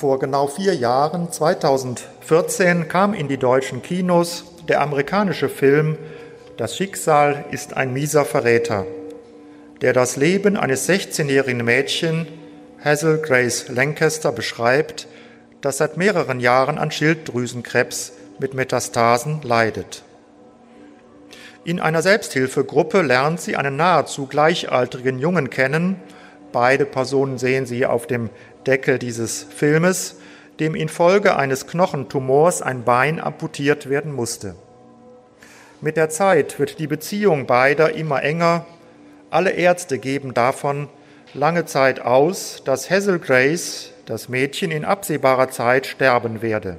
Vor genau vier Jahren, 2014, kam in die deutschen Kinos der amerikanische Film Das Schicksal ist ein mieser Verräter, der das Leben eines 16-jährigen Mädchen, Hazel Grace Lancaster, beschreibt, das seit mehreren Jahren an Schilddrüsenkrebs mit Metastasen leidet. In einer Selbsthilfegruppe lernt sie einen nahezu gleichaltrigen Jungen kennen. Beide Personen sehen Sie auf dem Deckel dieses Filmes, dem infolge eines Knochentumors ein Bein amputiert werden musste. Mit der Zeit wird die Beziehung beider immer enger. Alle Ärzte geben davon lange Zeit aus, dass Hazel Grace, das Mädchen, in absehbarer Zeit sterben werde.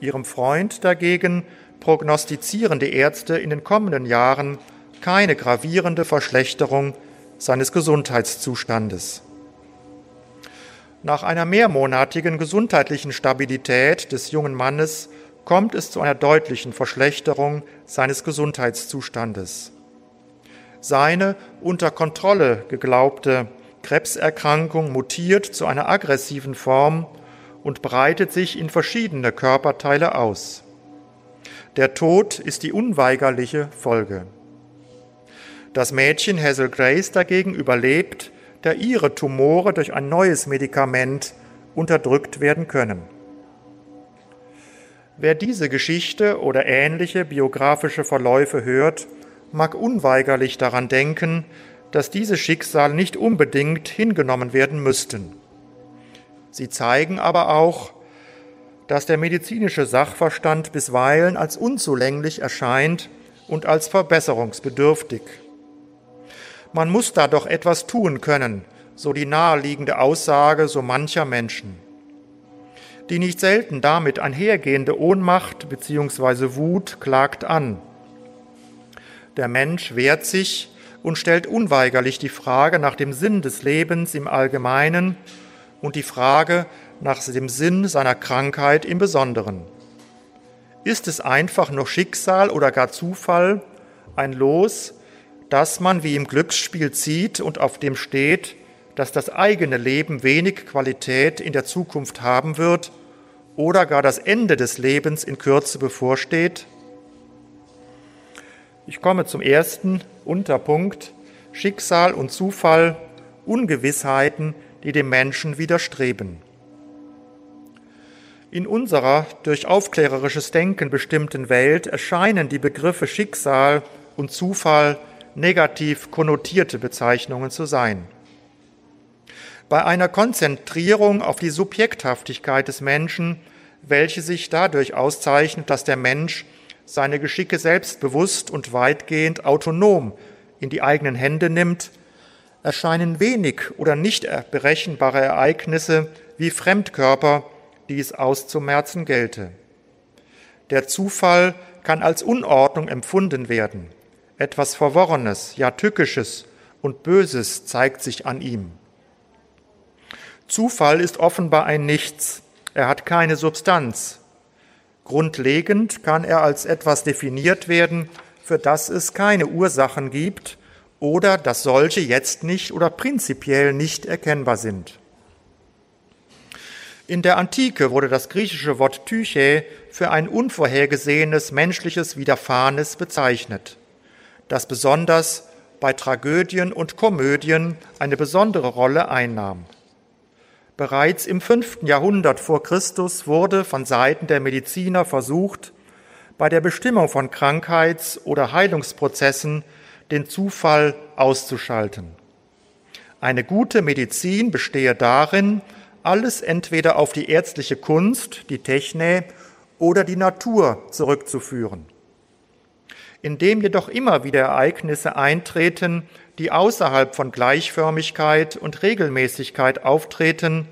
Ihrem Freund dagegen prognostizieren die Ärzte in den kommenden Jahren keine gravierende Verschlechterung seines Gesundheitszustandes. Nach einer mehrmonatigen gesundheitlichen Stabilität des jungen Mannes kommt es zu einer deutlichen Verschlechterung seines Gesundheitszustandes. Seine unter Kontrolle geglaubte Krebserkrankung mutiert zu einer aggressiven Form und breitet sich in verschiedene Körperteile aus. Der Tod ist die unweigerliche Folge. Das Mädchen Hazel Grace dagegen überlebt, da ihre Tumore durch ein neues Medikament unterdrückt werden können. Wer diese Geschichte oder ähnliche biografische Verläufe hört, mag unweigerlich daran denken, dass diese Schicksale nicht unbedingt hingenommen werden müssten. Sie zeigen aber auch, dass der medizinische Sachverstand bisweilen als unzulänglich erscheint und als verbesserungsbedürftig. Man muss da doch etwas tun können, so die naheliegende Aussage so mancher Menschen. Die nicht selten damit einhergehende Ohnmacht bzw. Wut klagt an. Der Mensch wehrt sich und stellt unweigerlich die Frage nach dem Sinn des Lebens im Allgemeinen und die Frage nach dem Sinn seiner Krankheit im Besonderen. Ist es einfach nur Schicksal oder gar Zufall, ein Los, das man wie im Glücksspiel zieht und auf dem steht, dass das eigene Leben wenig Qualität in der Zukunft haben wird oder gar das Ende des Lebens in Kürze bevorsteht? Ich komme zum ersten Unterpunkt Schicksal und Zufall, Ungewissheiten, die dem Menschen widerstreben. In unserer durch aufklärerisches Denken bestimmten Welt erscheinen die Begriffe Schicksal und Zufall negativ konnotierte Bezeichnungen zu sein. Bei einer Konzentrierung auf die Subjekthaftigkeit des Menschen, welche sich dadurch auszeichnet, dass der Mensch seine Geschicke selbstbewusst und weitgehend autonom in die eigenen Hände nimmt, erscheinen wenig oder nicht berechenbare Ereignisse wie Fremdkörper die es auszumerzen gelte. Der Zufall kann als Unordnung empfunden werden. Etwas Verworrenes, ja Tückisches und Böses zeigt sich an ihm. Zufall ist offenbar ein Nichts. Er hat keine Substanz. Grundlegend kann er als etwas definiert werden, für das es keine Ursachen gibt oder dass solche jetzt nicht oder prinzipiell nicht erkennbar sind. In der Antike wurde das griechische Wort Tyche für ein unvorhergesehenes menschliches Widerfahrenes bezeichnet, das besonders bei Tragödien und Komödien eine besondere Rolle einnahm. Bereits im fünften Jahrhundert vor Christus wurde von Seiten der Mediziner versucht, bei der Bestimmung von Krankheits- oder Heilungsprozessen den Zufall auszuschalten. Eine gute Medizin bestehe darin, alles entweder auf die ärztliche Kunst, die Techne oder die Natur zurückzuführen. Indem jedoch immer wieder Ereignisse eintreten, die außerhalb von Gleichförmigkeit und Regelmäßigkeit auftreten,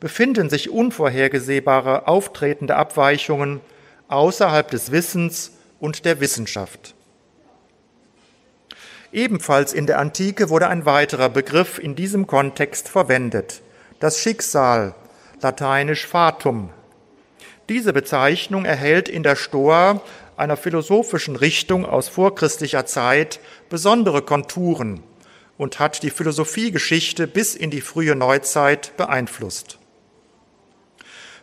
befinden sich unvorhergesehbare auftretende Abweichungen außerhalb des Wissens und der Wissenschaft. Ebenfalls in der Antike wurde ein weiterer Begriff in diesem Kontext verwendet, das Schicksal, lateinisch Fatum. Diese Bezeichnung erhält in der Stoa, einer philosophischen Richtung aus vorchristlicher Zeit, besondere Konturen und hat die Philosophiegeschichte bis in die frühe Neuzeit beeinflusst.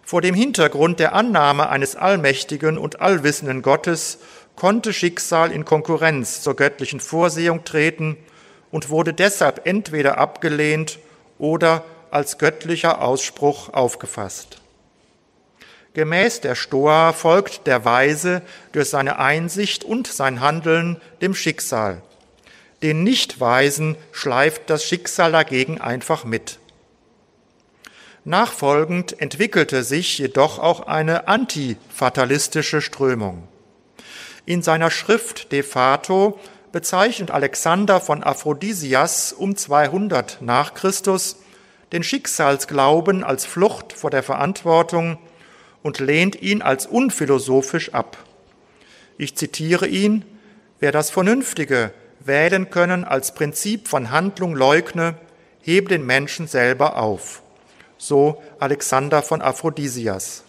Vor dem Hintergrund der Annahme eines allmächtigen und allwissenden Gottes konnte Schicksal in Konkurrenz zur göttlichen Vorsehung treten und wurde deshalb entweder abgelehnt oder als göttlicher Ausspruch aufgefasst. Gemäß der Stoa folgt der Weise durch seine Einsicht und sein Handeln dem Schicksal. Den Nichtweisen schleift das Schicksal dagegen einfach mit. Nachfolgend entwickelte sich jedoch auch eine antifatalistische Strömung. In seiner Schrift De Fato bezeichnet Alexander von Aphrodisias um 200 nach Christus den Schicksalsglauben als Flucht vor der Verantwortung und lehnt ihn als unphilosophisch ab. Ich zitiere ihn, wer das Vernünftige wählen können als Prinzip von Handlung leugne, hebe den Menschen selber auf so Alexander von Aphrodisias.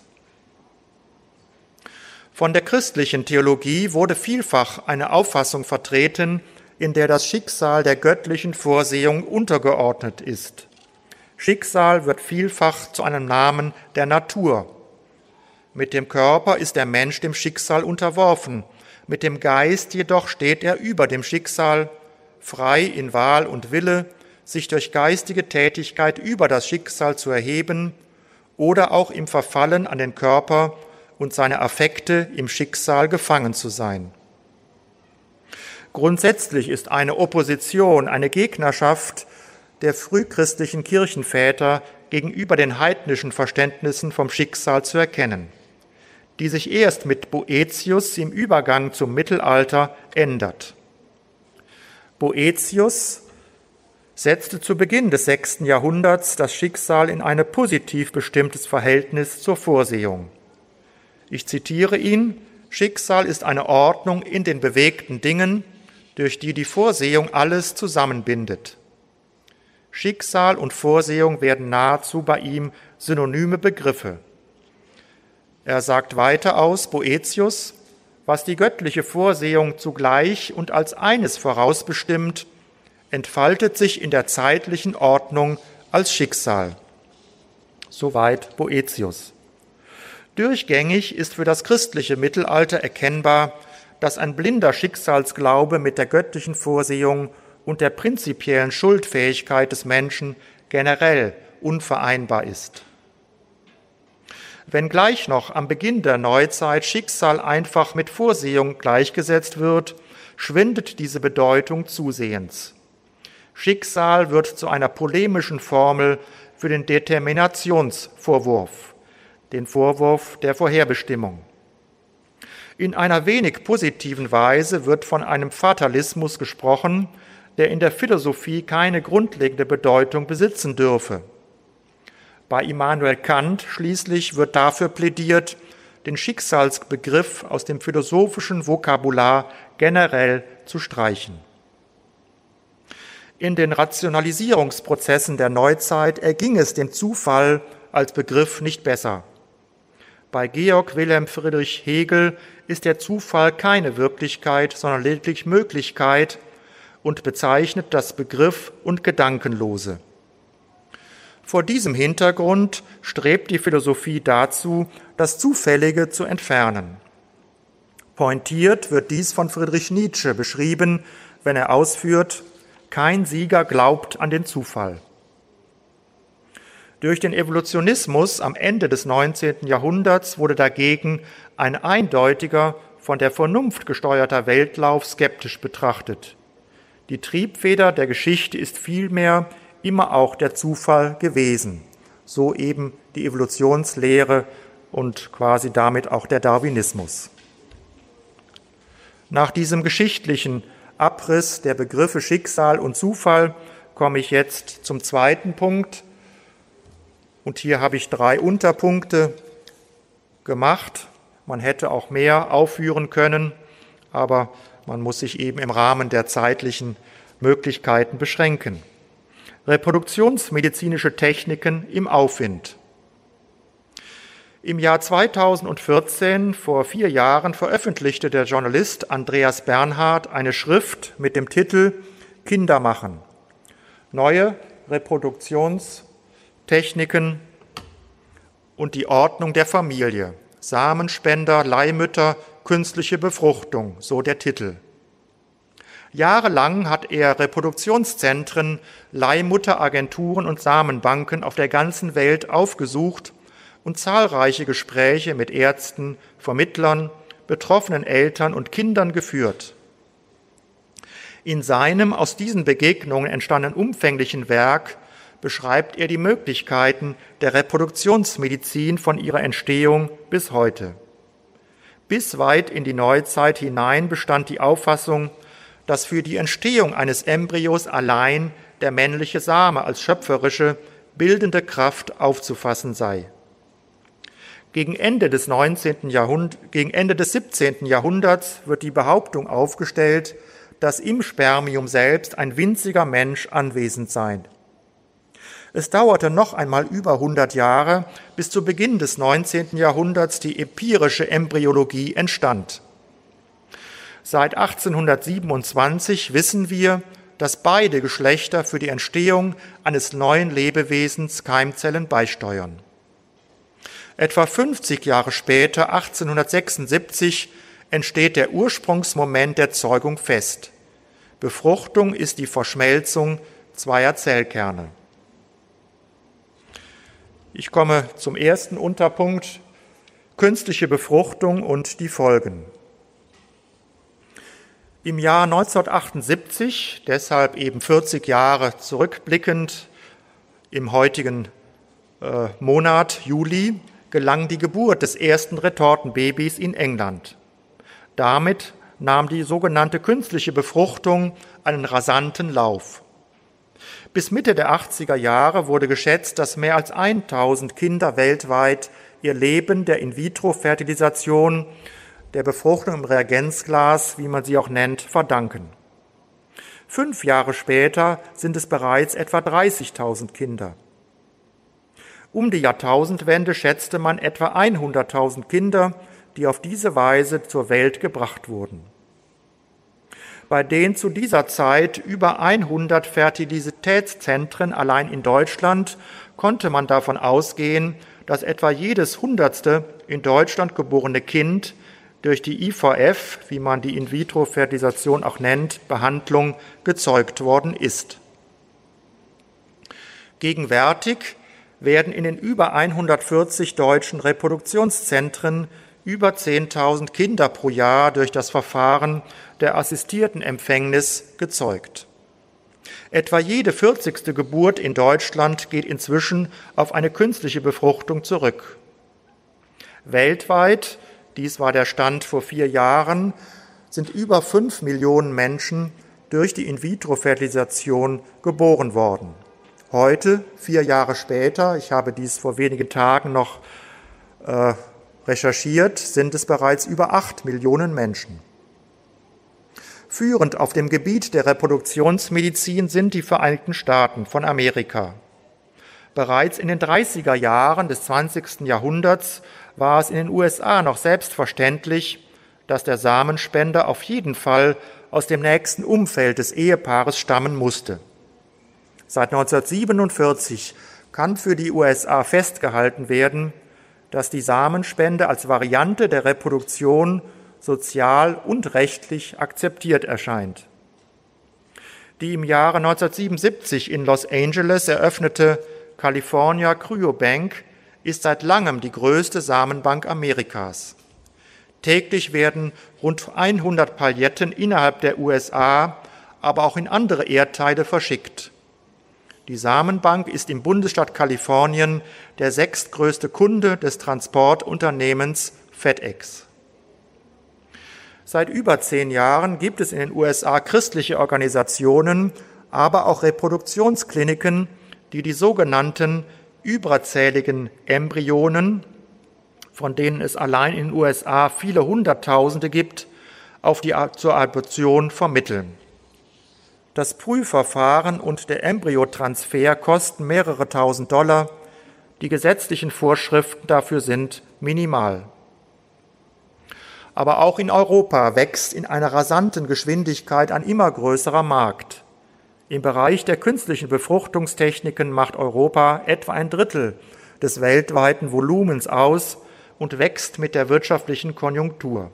Von der christlichen Theologie wurde vielfach eine Auffassung vertreten, in der das Schicksal der göttlichen Vorsehung untergeordnet ist. Schicksal wird vielfach zu einem Namen der Natur. Mit dem Körper ist der Mensch dem Schicksal unterworfen, mit dem Geist jedoch steht er über dem Schicksal, frei in Wahl und Wille, sich durch geistige Tätigkeit über das Schicksal zu erheben oder auch im Verfallen an den Körper und seine Affekte im Schicksal gefangen zu sein. Grundsätzlich ist eine Opposition, eine Gegnerschaft der frühchristlichen Kirchenväter gegenüber den heidnischen Verständnissen vom Schicksal zu erkennen, die sich erst mit Boetius im Übergang zum Mittelalter ändert. Boetius setzte zu Beginn des sechsten Jahrhunderts das Schicksal in ein positiv bestimmtes Verhältnis zur Vorsehung. Ich zitiere ihn, Schicksal ist eine Ordnung in den bewegten Dingen, durch die die Vorsehung alles zusammenbindet. Schicksal und Vorsehung werden nahezu bei ihm synonyme Begriffe. Er sagt weiter aus, Boetius, was die göttliche Vorsehung zugleich und als eines vorausbestimmt, entfaltet sich in der zeitlichen Ordnung als Schicksal. Soweit Boetius. Durchgängig ist für das christliche Mittelalter erkennbar, dass ein blinder Schicksalsglaube mit der göttlichen Vorsehung und der prinzipiellen Schuldfähigkeit des Menschen generell unvereinbar ist. Wenngleich noch am Beginn der Neuzeit Schicksal einfach mit Vorsehung gleichgesetzt wird, schwindet diese Bedeutung zusehends. Schicksal wird zu einer polemischen Formel für den Determinationsvorwurf, den Vorwurf der Vorherbestimmung. In einer wenig positiven Weise wird von einem Fatalismus gesprochen, der in der Philosophie keine grundlegende Bedeutung besitzen dürfe. Bei Immanuel Kant schließlich wird dafür plädiert, den Schicksalsbegriff aus dem philosophischen Vokabular generell zu streichen. In den Rationalisierungsprozessen der Neuzeit erging es dem Zufall als Begriff nicht besser. Bei Georg Wilhelm Friedrich Hegel ist der Zufall keine Wirklichkeit, sondern lediglich Möglichkeit und bezeichnet das Begriff und Gedankenlose. Vor diesem Hintergrund strebt die Philosophie dazu, das Zufällige zu entfernen. Pointiert wird dies von Friedrich Nietzsche beschrieben, wenn er ausführt, kein Sieger glaubt an den Zufall. Durch den Evolutionismus am Ende des 19. Jahrhunderts wurde dagegen ein eindeutiger, von der Vernunft gesteuerter Weltlauf skeptisch betrachtet. Die Triebfeder der Geschichte ist vielmehr immer auch der Zufall gewesen. So eben die Evolutionslehre und quasi damit auch der Darwinismus. Nach diesem geschichtlichen Abriss der Begriffe Schicksal und Zufall komme ich jetzt zum zweiten Punkt. Und hier habe ich drei Unterpunkte gemacht. Man hätte auch mehr aufführen können, aber man muss sich eben im Rahmen der zeitlichen Möglichkeiten beschränken. Reproduktionsmedizinische Techniken im Aufwind. Im Jahr 2014, vor vier Jahren, veröffentlichte der Journalist Andreas Bernhard eine Schrift mit dem Titel Kinder machen. Neue Reproduktionstechniken und die Ordnung der Familie. Samenspender, Leihmütter, künstliche Befruchtung, so der Titel. Jahrelang hat er Reproduktionszentren, Leihmutteragenturen und Samenbanken auf der ganzen Welt aufgesucht und zahlreiche Gespräche mit Ärzten, Vermittlern, betroffenen Eltern und Kindern geführt. In seinem aus diesen Begegnungen entstandenen umfänglichen Werk beschreibt er die Möglichkeiten der Reproduktionsmedizin von ihrer Entstehung bis heute. Bis weit in die Neuzeit hinein bestand die Auffassung, dass für die Entstehung eines Embryos allein der männliche Same als schöpferische, bildende Kraft aufzufassen sei. Gegen Ende des 19. Jahrhunderts, gegen Ende des 17. Jahrhunderts wird die Behauptung aufgestellt, dass im Spermium selbst ein winziger Mensch anwesend sei. Es dauerte noch einmal über 100 Jahre, bis zu Beginn des 19. Jahrhunderts die empirische Embryologie entstand. Seit 1827 wissen wir, dass beide Geschlechter für die Entstehung eines neuen Lebewesens Keimzellen beisteuern. Etwa 50 Jahre später, 1876, entsteht der Ursprungsmoment der Zeugung fest. Befruchtung ist die Verschmelzung zweier Zellkerne. Ich komme zum ersten Unterpunkt, künstliche Befruchtung und die Folgen. Im Jahr 1978, deshalb eben 40 Jahre zurückblickend, im heutigen äh, Monat Juli, gelang die Geburt des ersten Retortenbabys in England. Damit nahm die sogenannte künstliche Befruchtung einen rasanten Lauf. Bis Mitte der 80er Jahre wurde geschätzt, dass mehr als 1000 Kinder weltweit ihr Leben der In-vitro-Fertilisation der Befruchtung im Reagenzglas, wie man sie auch nennt, verdanken. Fünf Jahre später sind es bereits etwa 30.000 Kinder. Um die Jahrtausendwende schätzte man etwa 100.000 Kinder, die auf diese Weise zur Welt gebracht wurden. Bei den zu dieser Zeit über 100 Fertilitätszentren allein in Deutschland konnte man davon ausgehen, dass etwa jedes hundertste in Deutschland geborene Kind durch die IVF, wie man die In-vitro-Fertilisation auch nennt, Behandlung gezeugt worden ist. Gegenwärtig werden in den über 140 deutschen Reproduktionszentren über 10.000 Kinder pro Jahr durch das Verfahren der assistierten Empfängnis gezeugt. Etwa jede 40. Geburt in Deutschland geht inzwischen auf eine künstliche Befruchtung zurück. Weltweit dies war der Stand vor vier Jahren, sind über fünf Millionen Menschen durch die In-vitro-Fertilisation geboren worden. Heute, vier Jahre später, ich habe dies vor wenigen Tagen noch äh, recherchiert, sind es bereits über acht Millionen Menschen. Führend auf dem Gebiet der Reproduktionsmedizin sind die Vereinigten Staaten von Amerika. Bereits in den 30er Jahren des 20. Jahrhunderts war es in den USA noch selbstverständlich, dass der Samenspender auf jeden Fall aus dem nächsten Umfeld des Ehepaares stammen musste. Seit 1947 kann für die USA festgehalten werden, dass die Samenspende als Variante der Reproduktion sozial und rechtlich akzeptiert erscheint. Die im Jahre 1977 in Los Angeles eröffnete California Cryobank ist seit langem die größte Samenbank Amerikas. Täglich werden rund 100 Paletten innerhalb der USA, aber auch in andere Erdteile verschickt. Die Samenbank ist im Bundesstaat Kalifornien der sechstgrößte Kunde des Transportunternehmens FedEx. Seit über zehn Jahren gibt es in den USA christliche Organisationen, aber auch Reproduktionskliniken, die die sogenannten überzähligen Embryonen, von denen es allein in den USA viele Hunderttausende gibt, auf die, zur Adoption vermitteln. Das Prüfverfahren und der Embryotransfer kosten mehrere tausend Dollar. Die gesetzlichen Vorschriften dafür sind minimal. Aber auch in Europa wächst in einer rasanten Geschwindigkeit ein immer größerer Markt. Im Bereich der künstlichen Befruchtungstechniken macht Europa etwa ein Drittel des weltweiten Volumens aus und wächst mit der wirtschaftlichen Konjunktur.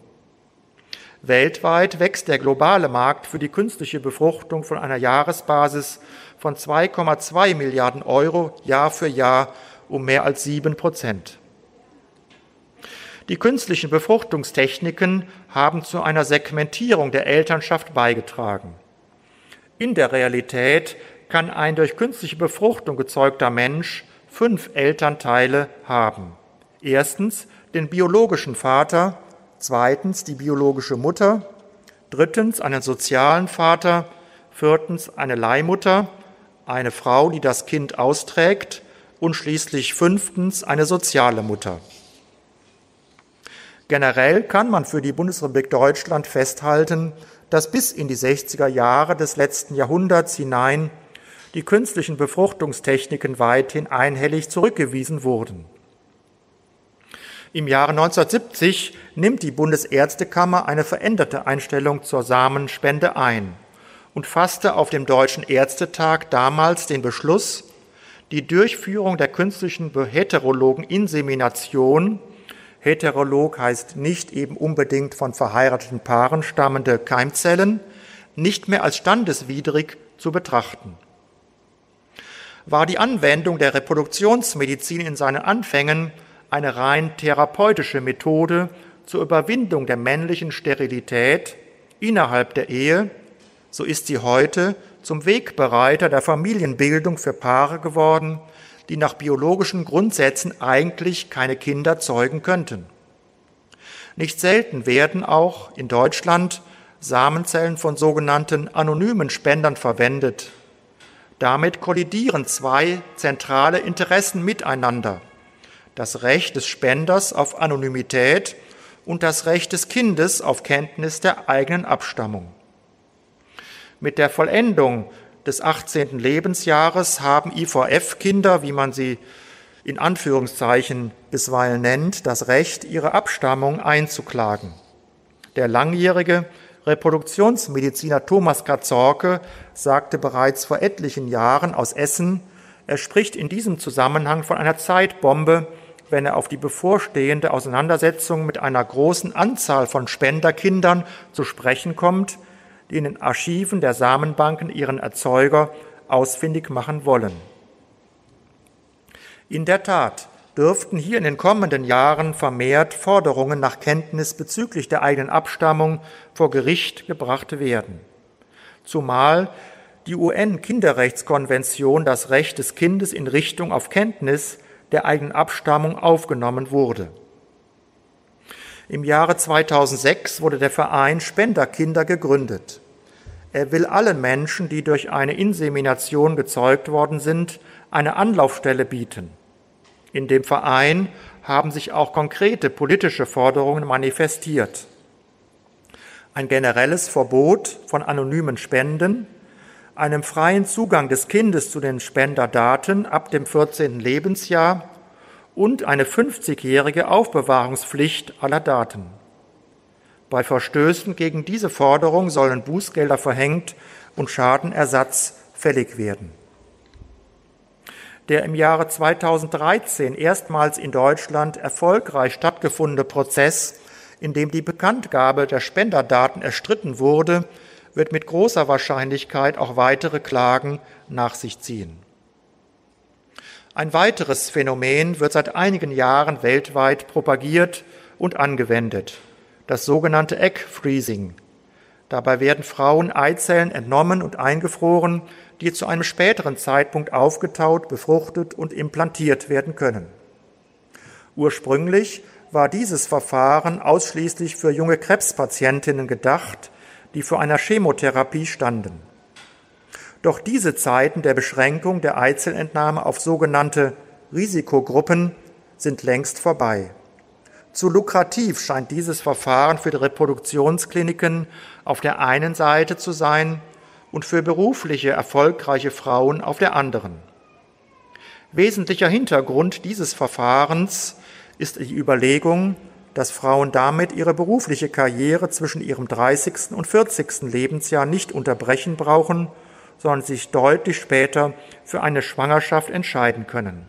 Weltweit wächst der globale Markt für die künstliche Befruchtung von einer Jahresbasis von 2,2 Milliarden Euro Jahr für Jahr um mehr als sieben Prozent. Die künstlichen Befruchtungstechniken haben zu einer Segmentierung der Elternschaft beigetragen. In der Realität kann ein durch künstliche Befruchtung gezeugter Mensch fünf Elternteile haben. Erstens den biologischen Vater, zweitens die biologische Mutter, drittens einen sozialen Vater, viertens eine Leihmutter, eine Frau, die das Kind austrägt und schließlich fünftens eine soziale Mutter. Generell kann man für die Bundesrepublik Deutschland festhalten, dass bis in die 60er Jahre des letzten Jahrhunderts hinein die künstlichen Befruchtungstechniken weithin einhellig zurückgewiesen wurden. Im Jahre 1970 nimmt die Bundesärztekammer eine veränderte Einstellung zur Samenspende ein und fasste auf dem Deutschen Ärztetag damals den Beschluss, die Durchführung der künstlichen heterologen Insemination Heterolog heißt nicht eben unbedingt von verheirateten Paaren stammende Keimzellen, nicht mehr als standeswidrig zu betrachten. War die Anwendung der Reproduktionsmedizin in seinen Anfängen eine rein therapeutische Methode zur Überwindung der männlichen Sterilität innerhalb der Ehe, so ist sie heute zum Wegbereiter der Familienbildung für Paare geworden, die nach biologischen Grundsätzen eigentlich keine Kinder zeugen könnten. Nicht selten werden auch in Deutschland Samenzellen von sogenannten anonymen Spendern verwendet. Damit kollidieren zwei zentrale Interessen miteinander. Das Recht des Spenders auf Anonymität und das Recht des Kindes auf Kenntnis der eigenen Abstammung. Mit der Vollendung des 18. Lebensjahres haben IVF-Kinder, wie man sie in Anführungszeichen bisweilen nennt, das Recht, ihre Abstammung einzuklagen. Der langjährige Reproduktionsmediziner Thomas Katzorke sagte bereits vor etlichen Jahren aus Essen, er spricht in diesem Zusammenhang von einer Zeitbombe, wenn er auf die bevorstehende Auseinandersetzung mit einer großen Anzahl von Spenderkindern zu sprechen kommt, die in den Archiven der Samenbanken ihren Erzeuger ausfindig machen wollen. In der Tat dürften hier in den kommenden Jahren vermehrt Forderungen nach Kenntnis bezüglich der eigenen Abstammung vor Gericht gebracht werden. Zumal die UN-Kinderrechtskonvention das Recht des Kindes in Richtung auf Kenntnis der eigenen Abstammung aufgenommen wurde. Im Jahre 2006 wurde der Verein Spenderkinder gegründet. Er will allen Menschen, die durch eine Insemination gezeugt worden sind, eine Anlaufstelle bieten. In dem Verein haben sich auch konkrete politische Forderungen manifestiert. Ein generelles Verbot von anonymen Spenden, einem freien Zugang des Kindes zu den Spenderdaten ab dem 14. Lebensjahr und eine 50-jährige Aufbewahrungspflicht aller Daten. Bei Verstößen gegen diese Forderung sollen Bußgelder verhängt und Schadenersatz fällig werden. Der im Jahre 2013 erstmals in Deutschland erfolgreich stattgefundene Prozess, in dem die Bekanntgabe der Spenderdaten erstritten wurde, wird mit großer Wahrscheinlichkeit auch weitere Klagen nach sich ziehen. Ein weiteres Phänomen wird seit einigen Jahren weltweit propagiert und angewendet das sogenannte Egg Freezing. Dabei werden Frauen Eizellen entnommen und eingefroren, die zu einem späteren Zeitpunkt aufgetaut, befruchtet und implantiert werden können. Ursprünglich war dieses Verfahren ausschließlich für junge Krebspatientinnen gedacht, die vor einer Chemotherapie standen. Doch diese Zeiten der Beschränkung der Eizellentnahme auf sogenannte Risikogruppen sind längst vorbei. Zu lukrativ scheint dieses Verfahren für die Reproduktionskliniken auf der einen Seite zu sein und für berufliche erfolgreiche Frauen auf der anderen. Wesentlicher Hintergrund dieses Verfahrens ist die Überlegung, dass Frauen damit ihre berufliche Karriere zwischen ihrem 30. und 40. Lebensjahr nicht unterbrechen brauchen, sondern sich deutlich später für eine Schwangerschaft entscheiden können.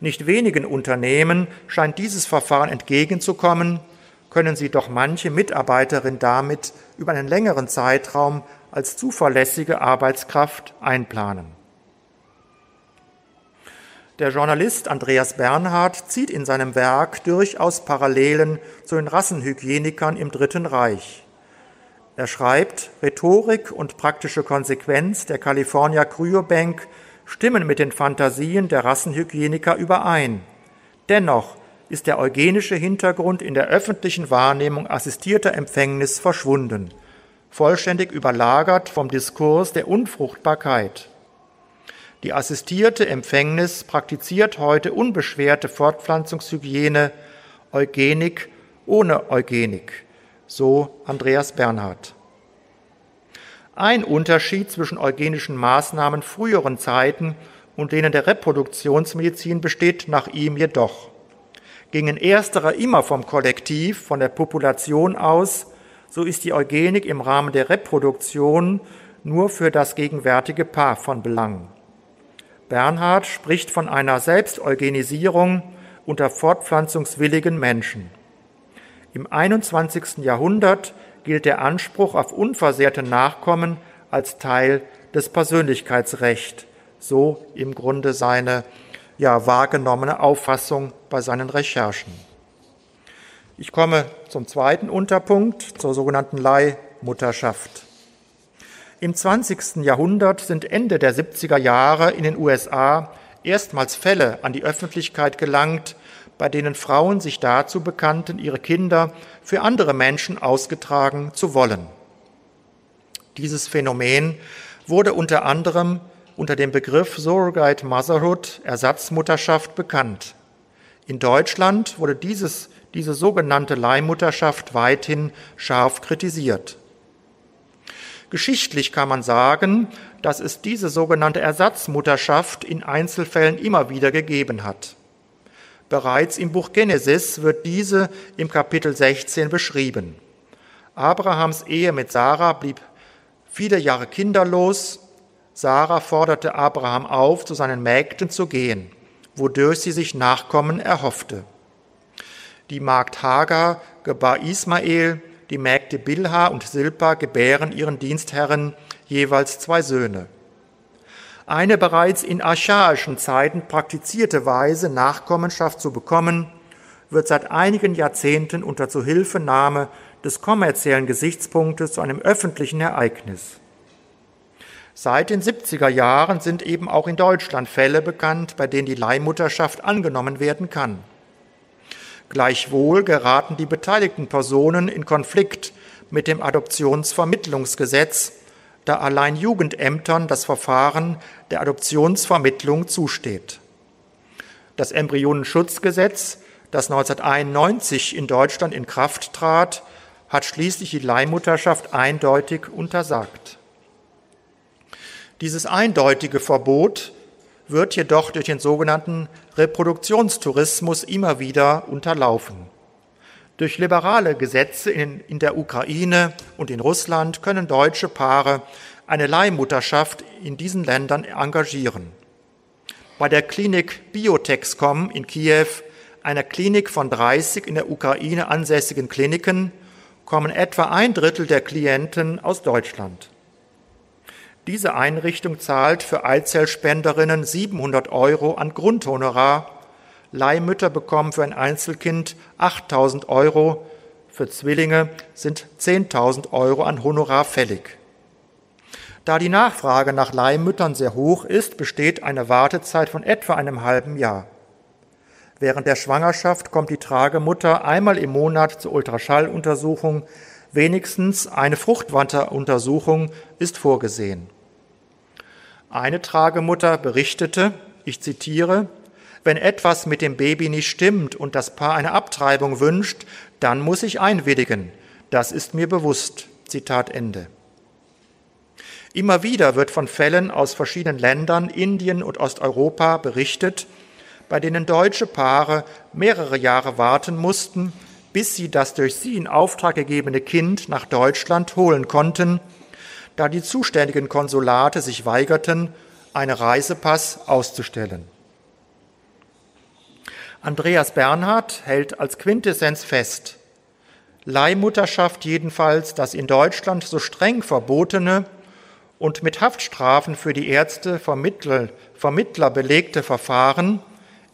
Nicht wenigen Unternehmen scheint dieses Verfahren entgegenzukommen, können sie doch manche Mitarbeiterin damit über einen längeren Zeitraum als zuverlässige Arbeitskraft einplanen. Der Journalist Andreas Bernhard zieht in seinem Werk durchaus Parallelen zu den Rassenhygienikern im Dritten Reich. Er schreibt, Rhetorik und praktische Konsequenz der California Cryobank stimmen mit den Fantasien der Rassenhygieniker überein. Dennoch ist der eugenische Hintergrund in der öffentlichen Wahrnehmung assistierter Empfängnis verschwunden, vollständig überlagert vom Diskurs der Unfruchtbarkeit. Die assistierte Empfängnis praktiziert heute unbeschwerte Fortpflanzungshygiene, Eugenik ohne Eugenik, so Andreas Bernhard. Ein Unterschied zwischen eugenischen Maßnahmen früheren Zeiten und denen der Reproduktionsmedizin besteht nach ihm jedoch. Gingen erstere immer vom Kollektiv, von der Population aus, so ist die Eugenik im Rahmen der Reproduktion nur für das gegenwärtige Paar von Belang. Bernhard spricht von einer Selbsteugenisierung unter fortpflanzungswilligen Menschen. Im 21. Jahrhundert gilt der Anspruch auf unversehrte Nachkommen als Teil des Persönlichkeitsrechts, so im Grunde seine ja, wahrgenommene Auffassung bei seinen Recherchen. Ich komme zum zweiten Unterpunkt, zur sogenannten Leihmutterschaft. Im 20. Jahrhundert sind Ende der 70er Jahre in den USA erstmals Fälle an die Öffentlichkeit gelangt, bei denen Frauen sich dazu bekannten, ihre Kinder für andere Menschen ausgetragen zu wollen. Dieses Phänomen wurde unter anderem unter dem Begriff Surrogate Motherhood, Ersatzmutterschaft, bekannt. In Deutschland wurde dieses, diese sogenannte Leihmutterschaft weithin scharf kritisiert. Geschichtlich kann man sagen, dass es diese sogenannte Ersatzmutterschaft in Einzelfällen immer wieder gegeben hat. Bereits im Buch Genesis wird diese im Kapitel 16 beschrieben. Abrahams Ehe mit Sarah blieb viele Jahre kinderlos. Sarah forderte Abraham auf, zu seinen Mägden zu gehen, wodurch sie sich Nachkommen erhoffte. Die Magd Hagar gebar Ismael, die Mägde Bilha und Silpa gebären ihren Dienstherren jeweils zwei Söhne. Eine bereits in archaischen Zeiten praktizierte Weise, Nachkommenschaft zu bekommen, wird seit einigen Jahrzehnten unter Zuhilfenahme des kommerziellen Gesichtspunktes zu einem öffentlichen Ereignis. Seit den 70er Jahren sind eben auch in Deutschland Fälle bekannt, bei denen die Leihmutterschaft angenommen werden kann. Gleichwohl geraten die beteiligten Personen in Konflikt mit dem Adoptionsvermittlungsgesetz, da allein Jugendämtern das Verfahren der Adoptionsvermittlung zusteht. Das Embryonenschutzgesetz, das 1991 in Deutschland in Kraft trat, hat schließlich die Leihmutterschaft eindeutig untersagt. Dieses eindeutige Verbot wird jedoch durch den sogenannten Reproduktionstourismus immer wieder unterlaufen. Durch liberale Gesetze in, in der Ukraine und in Russland können deutsche Paare eine Leihmutterschaft in diesen Ländern engagieren. Bei der Klinik Biotexcom in Kiew, einer Klinik von 30 in der Ukraine ansässigen Kliniken, kommen etwa ein Drittel der Klienten aus Deutschland. Diese Einrichtung zahlt für Eizellspenderinnen 700 Euro an Grundhonorar. Leihmütter bekommen für ein Einzelkind 8000 Euro. Für Zwillinge sind 10.000 Euro an Honorar fällig. Da die Nachfrage nach Leihmüttern sehr hoch ist, besteht eine Wartezeit von etwa einem halben Jahr. Während der Schwangerschaft kommt die Tragemutter einmal im Monat zur Ultraschalluntersuchung. Wenigstens eine Fruchtwanderuntersuchung ist vorgesehen. Eine Tragemutter berichtete, ich zitiere, wenn etwas mit dem Baby nicht stimmt und das Paar eine Abtreibung wünscht, dann muss ich einwilligen. Das ist mir bewusst. Zitat Ende. Immer wieder wird von Fällen aus verschiedenen Ländern, Indien und Osteuropa berichtet, bei denen deutsche Paare mehrere Jahre warten mussten, bis sie das durch sie in Auftrag gegebene Kind nach Deutschland holen konnten, da die zuständigen Konsulate sich weigerten, einen Reisepass auszustellen. Andreas Bernhard hält als Quintessenz fest, Leihmutterschaft jedenfalls, das in Deutschland so streng verbotene und mit Haftstrafen für die Ärzte Vermittler, Vermittler belegte Verfahren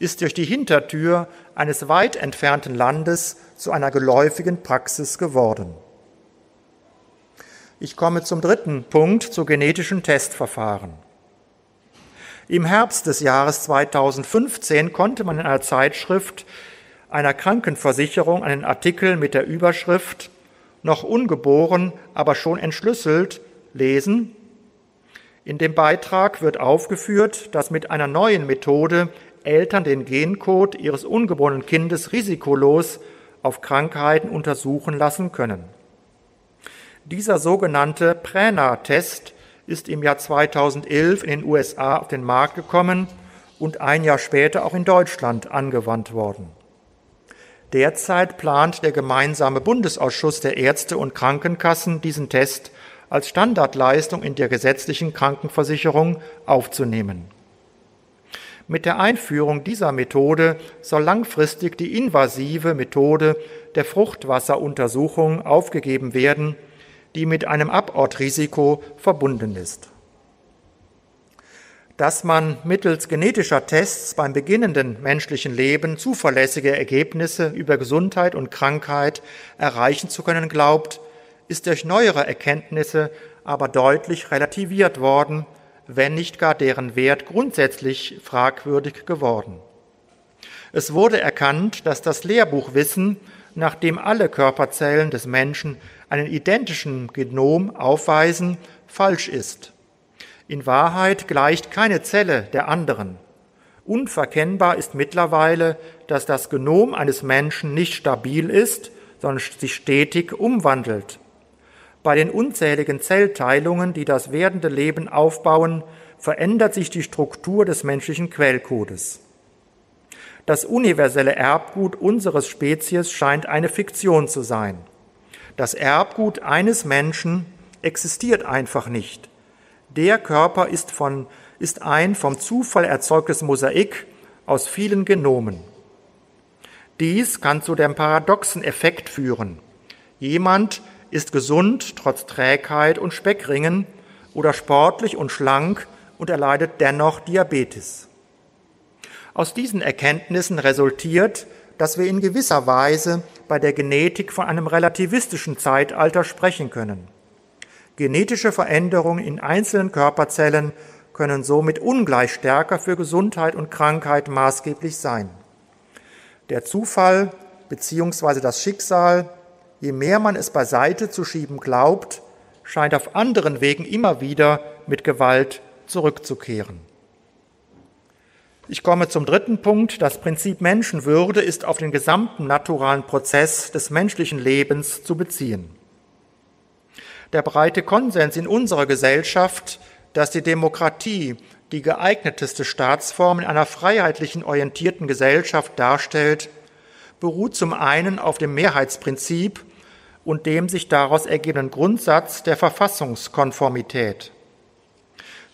ist durch die Hintertür eines weit entfernten Landes zu einer geläufigen Praxis geworden. Ich komme zum dritten Punkt, zu genetischen Testverfahren. Im Herbst des Jahres 2015 konnte man in einer Zeitschrift einer Krankenversicherung einen Artikel mit der Überschrift Noch ungeboren, aber schon entschlüsselt lesen. In dem Beitrag wird aufgeführt, dass mit einer neuen Methode Eltern den Gencode ihres ungeborenen Kindes risikolos auf Krankheiten untersuchen lassen können. Dieser sogenannte Prena-Test ist im Jahr 2011 in den USA auf den Markt gekommen und ein Jahr später auch in Deutschland angewandt worden. Derzeit plant der gemeinsame Bundesausschuss der Ärzte und Krankenkassen, diesen Test als Standardleistung in der gesetzlichen Krankenversicherung aufzunehmen. Mit der Einführung dieser Methode soll langfristig die invasive Methode der Fruchtwasseruntersuchung aufgegeben werden, die mit einem Abortrisiko verbunden ist dass man mittels genetischer Tests beim beginnenden menschlichen Leben zuverlässige Ergebnisse über Gesundheit und Krankheit erreichen zu können glaubt, ist durch neuere Erkenntnisse aber deutlich relativiert worden, wenn nicht gar deren Wert grundsätzlich fragwürdig geworden. Es wurde erkannt, dass das Lehrbuchwissen, nach dem alle Körperzellen des Menschen einen identischen Genom aufweisen, falsch ist in Wahrheit gleicht keine Zelle der anderen. Unverkennbar ist mittlerweile, dass das Genom eines Menschen nicht stabil ist, sondern sich stetig umwandelt. Bei den unzähligen Zellteilungen, die das werdende Leben aufbauen, verändert sich die Struktur des menschlichen Quellcodes. Das universelle Erbgut unseres Spezies scheint eine Fiktion zu sein. Das Erbgut eines Menschen existiert einfach nicht. Der Körper ist, von, ist ein vom Zufall erzeugtes Mosaik aus vielen Genomen. Dies kann zu dem paradoxen Effekt führen. Jemand ist gesund trotz Trägheit und Speckringen oder sportlich und schlank und erleidet dennoch Diabetes. Aus diesen Erkenntnissen resultiert, dass wir in gewisser Weise bei der Genetik von einem relativistischen Zeitalter sprechen können. Genetische Veränderungen in einzelnen Körperzellen können somit ungleich stärker für Gesundheit und Krankheit maßgeblich sein. Der Zufall bzw. das Schicksal, je mehr man es beiseite zu schieben glaubt, scheint auf anderen Wegen immer wieder mit Gewalt zurückzukehren. Ich komme zum dritten Punkt. Das Prinzip Menschenwürde ist auf den gesamten naturalen Prozess des menschlichen Lebens zu beziehen der breite Konsens in unserer Gesellschaft, dass die Demokratie die geeigneteste Staatsform in einer freiheitlichen orientierten Gesellschaft darstellt, beruht zum einen auf dem Mehrheitsprinzip und dem sich daraus ergebenden Grundsatz der Verfassungskonformität.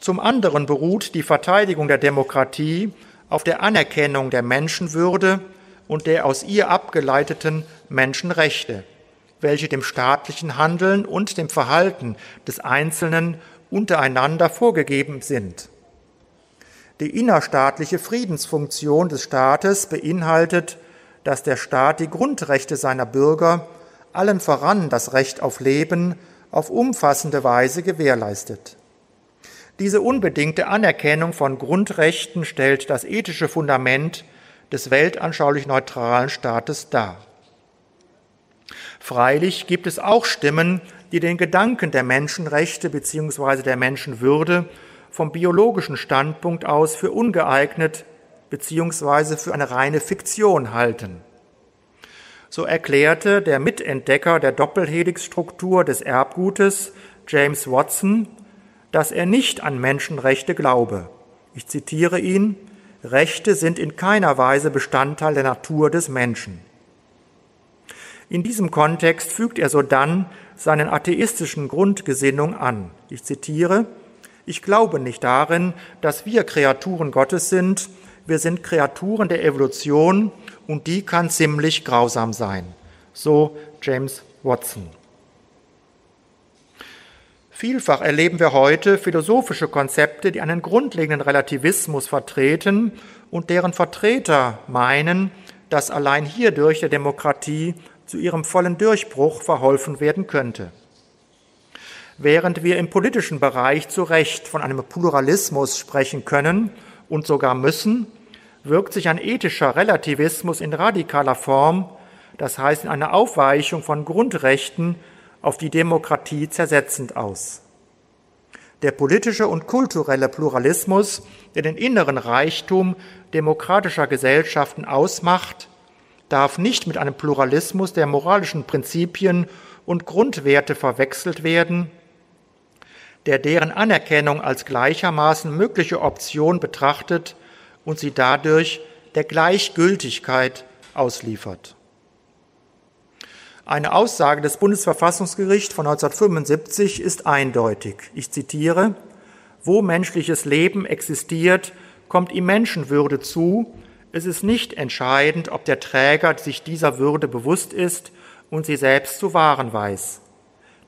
Zum anderen beruht die Verteidigung der Demokratie auf der Anerkennung der Menschenwürde und der aus ihr abgeleiteten Menschenrechte welche dem staatlichen Handeln und dem Verhalten des Einzelnen untereinander vorgegeben sind. Die innerstaatliche Friedensfunktion des Staates beinhaltet, dass der Staat die Grundrechte seiner Bürger, allen voran das Recht auf Leben, auf umfassende Weise gewährleistet. Diese unbedingte Anerkennung von Grundrechten stellt das ethische Fundament des weltanschaulich neutralen Staates dar. Freilich gibt es auch Stimmen, die den Gedanken der Menschenrechte bzw. der Menschenwürde vom biologischen Standpunkt aus für ungeeignet bzw. für eine reine Fiktion halten. So erklärte der Mitentdecker der Doppelhelixstruktur des Erbgutes, James Watson, dass er nicht an Menschenrechte glaube. Ich zitiere ihn, Rechte sind in keiner Weise Bestandteil der Natur des Menschen. In diesem Kontext fügt er sodann seinen atheistischen Grundgesinnung an. Ich zitiere, ich glaube nicht darin, dass wir Kreaturen Gottes sind, wir sind Kreaturen der Evolution und die kann ziemlich grausam sein. So James Watson. Vielfach erleben wir heute philosophische Konzepte, die einen grundlegenden Relativismus vertreten und deren Vertreter meinen, dass allein hierdurch der Demokratie zu ihrem vollen Durchbruch verholfen werden könnte. Während wir im politischen Bereich zu Recht von einem Pluralismus sprechen können und sogar müssen, wirkt sich ein ethischer Relativismus in radikaler Form, das heißt in einer Aufweichung von Grundrechten, auf die Demokratie zersetzend aus. Der politische und kulturelle Pluralismus, der den inneren Reichtum demokratischer Gesellschaften ausmacht, darf nicht mit einem Pluralismus der moralischen Prinzipien und Grundwerte verwechselt werden, der deren Anerkennung als gleichermaßen mögliche Option betrachtet und sie dadurch der Gleichgültigkeit ausliefert. Eine Aussage des Bundesverfassungsgerichts von 1975 ist eindeutig. Ich zitiere, wo menschliches Leben existiert, kommt ihm Menschenwürde zu. Es ist nicht entscheidend, ob der Träger sich dieser Würde bewusst ist und sie selbst zu wahren weiß.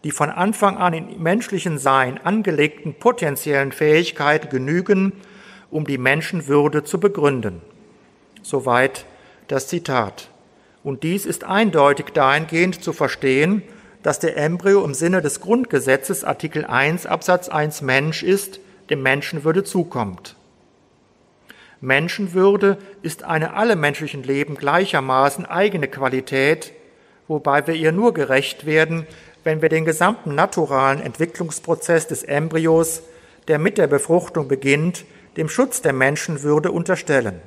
Die von Anfang an im menschlichen Sein angelegten potenziellen Fähigkeiten genügen, um die Menschenwürde zu begründen. Soweit das Zitat. Und dies ist eindeutig dahingehend zu verstehen, dass der Embryo im Sinne des Grundgesetzes Artikel 1 Absatz 1 Mensch ist, dem Menschenwürde zukommt. Menschenwürde ist eine alle menschlichen Leben gleichermaßen eigene Qualität, wobei wir ihr nur gerecht werden, wenn wir den gesamten naturalen Entwicklungsprozess des Embryos, der mit der Befruchtung beginnt, dem Schutz der Menschenwürde unterstellen.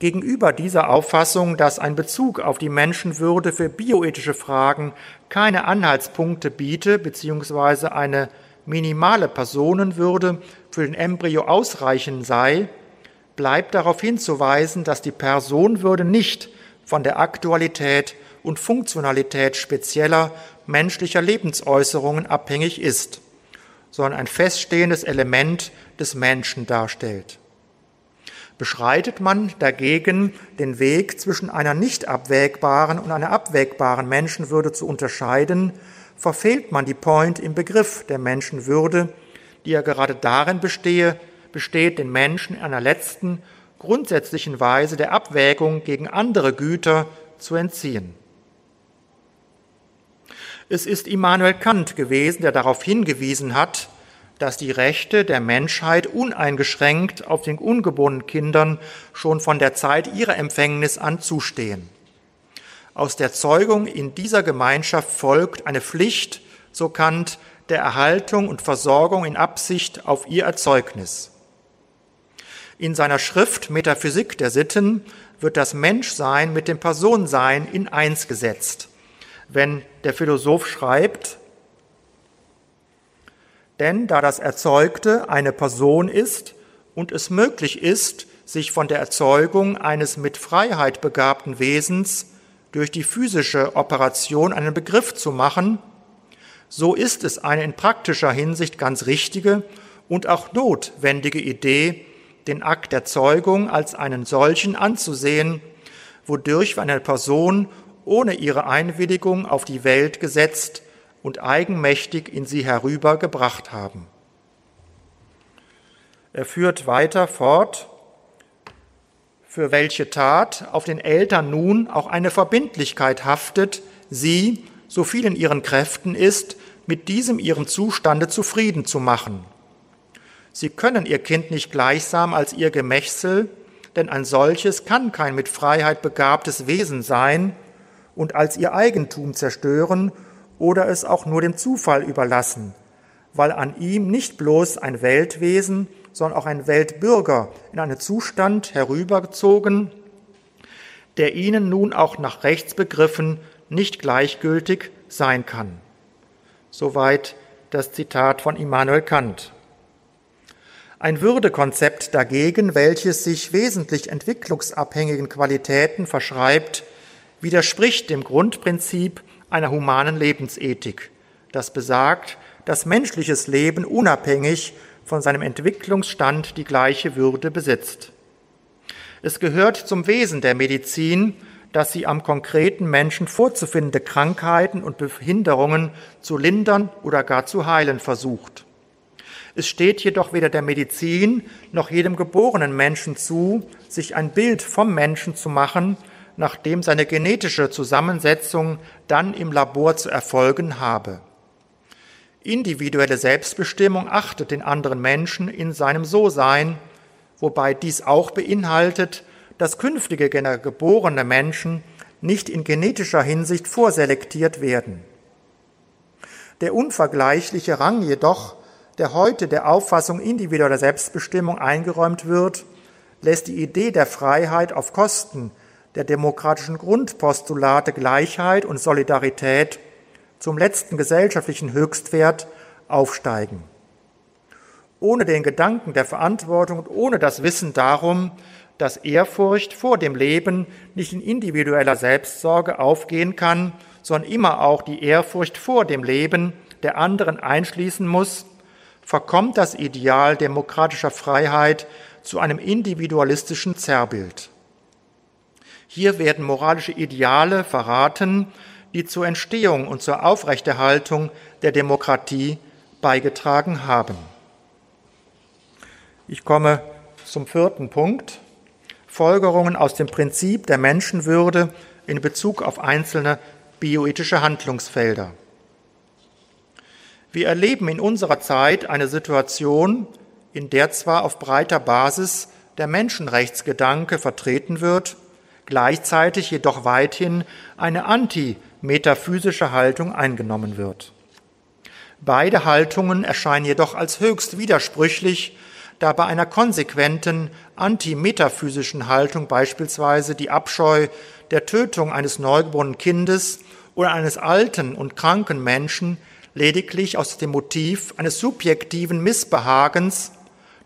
Gegenüber dieser Auffassung, dass ein Bezug auf die Menschenwürde für bioethische Fragen keine Anhaltspunkte biete, beziehungsweise eine minimale Personenwürde für den Embryo ausreichend sei, bleibt darauf hinzuweisen, dass die Personenwürde nicht von der Aktualität und Funktionalität spezieller menschlicher Lebensäußerungen abhängig ist, sondern ein feststehendes Element des Menschen darstellt. Beschreitet man dagegen den Weg zwischen einer nicht abwägbaren und einer abwägbaren Menschenwürde zu unterscheiden, verfehlt man die Point im Begriff der Menschenwürde, die ja gerade darin bestehe, besteht, den Menschen in einer letzten, grundsätzlichen Weise der Abwägung gegen andere Güter zu entziehen. Es ist Immanuel Kant gewesen, der darauf hingewiesen hat, dass die Rechte der Menschheit uneingeschränkt auf den ungeborenen Kindern schon von der Zeit ihrer Empfängnis an zustehen. Aus der Zeugung in dieser Gemeinschaft folgt eine Pflicht, so Kant, der Erhaltung und Versorgung in Absicht auf ihr Erzeugnis. In seiner Schrift Metaphysik der Sitten wird das Menschsein mit dem Personensein in eins gesetzt. Wenn der Philosoph schreibt, denn da das Erzeugte eine Person ist und es möglich ist, sich von der Erzeugung eines mit Freiheit begabten Wesens durch die physische Operation einen Begriff zu machen, so ist es eine in praktischer Hinsicht ganz richtige und auch notwendige Idee, den Akt der Zeugung als einen solchen anzusehen, wodurch wir eine Person ohne ihre Einwilligung auf die Welt gesetzt und eigenmächtig in sie herübergebracht haben. Er führt weiter fort, für welche Tat auf den Eltern nun auch eine Verbindlichkeit haftet, sie, so viel in ihren Kräften ist, mit diesem ihrem Zustande zufrieden zu machen. Sie können ihr Kind nicht gleichsam als ihr Gemächsel, denn ein solches kann kein mit Freiheit begabtes Wesen sein und als ihr Eigentum zerstören oder es auch nur dem Zufall überlassen, weil an ihm nicht bloß ein Weltwesen, sondern auch ein Weltbürger in einen Zustand herübergezogen, der ihnen nun auch nach Rechtsbegriffen nicht gleichgültig sein kann. Soweit das Zitat von Immanuel Kant. Ein Würdekonzept dagegen, welches sich wesentlich entwicklungsabhängigen Qualitäten verschreibt, widerspricht dem Grundprinzip einer humanen Lebensethik, das besagt, dass menschliches Leben unabhängig von seinem Entwicklungsstand die gleiche Würde besitzt. Es gehört zum Wesen der Medizin, dass sie am konkreten Menschen vorzufindende Krankheiten und Behinderungen zu lindern oder gar zu heilen versucht. Es steht jedoch weder der Medizin noch jedem geborenen Menschen zu, sich ein Bild vom Menschen zu machen, nachdem seine genetische Zusammensetzung dann im Labor zu erfolgen habe. Individuelle Selbstbestimmung achtet den anderen Menschen in seinem So-Sein, wobei dies auch beinhaltet, dass künftige geborene Menschen nicht in genetischer Hinsicht vorselektiert werden. Der unvergleichliche Rang jedoch, der heute der Auffassung individueller Selbstbestimmung eingeräumt wird, lässt die Idee der Freiheit auf Kosten der demokratischen Grundpostulate Gleichheit und Solidarität zum letzten gesellschaftlichen Höchstwert aufsteigen. Ohne den Gedanken der Verantwortung und ohne das Wissen darum, dass Ehrfurcht vor dem Leben nicht in individueller Selbstsorge aufgehen kann, sondern immer auch die Ehrfurcht vor dem Leben der anderen einschließen muss, verkommt das Ideal demokratischer Freiheit zu einem individualistischen Zerrbild. Hier werden moralische Ideale verraten, die zur Entstehung und zur Aufrechterhaltung der Demokratie beigetragen haben. Ich komme zum vierten Punkt. Folgerungen aus dem Prinzip der Menschenwürde in Bezug auf einzelne bioethische Handlungsfelder. Wir erleben in unserer Zeit eine Situation, in der zwar auf breiter Basis der Menschenrechtsgedanke vertreten wird, gleichzeitig jedoch weithin eine antimetaphysische Haltung eingenommen wird. Beide Haltungen erscheinen jedoch als höchst widersprüchlich da bei einer konsequenten antimetaphysischen Haltung beispielsweise die Abscheu der Tötung eines neugeborenen Kindes oder eines alten und kranken Menschen lediglich aus dem Motiv eines subjektiven Missbehagens,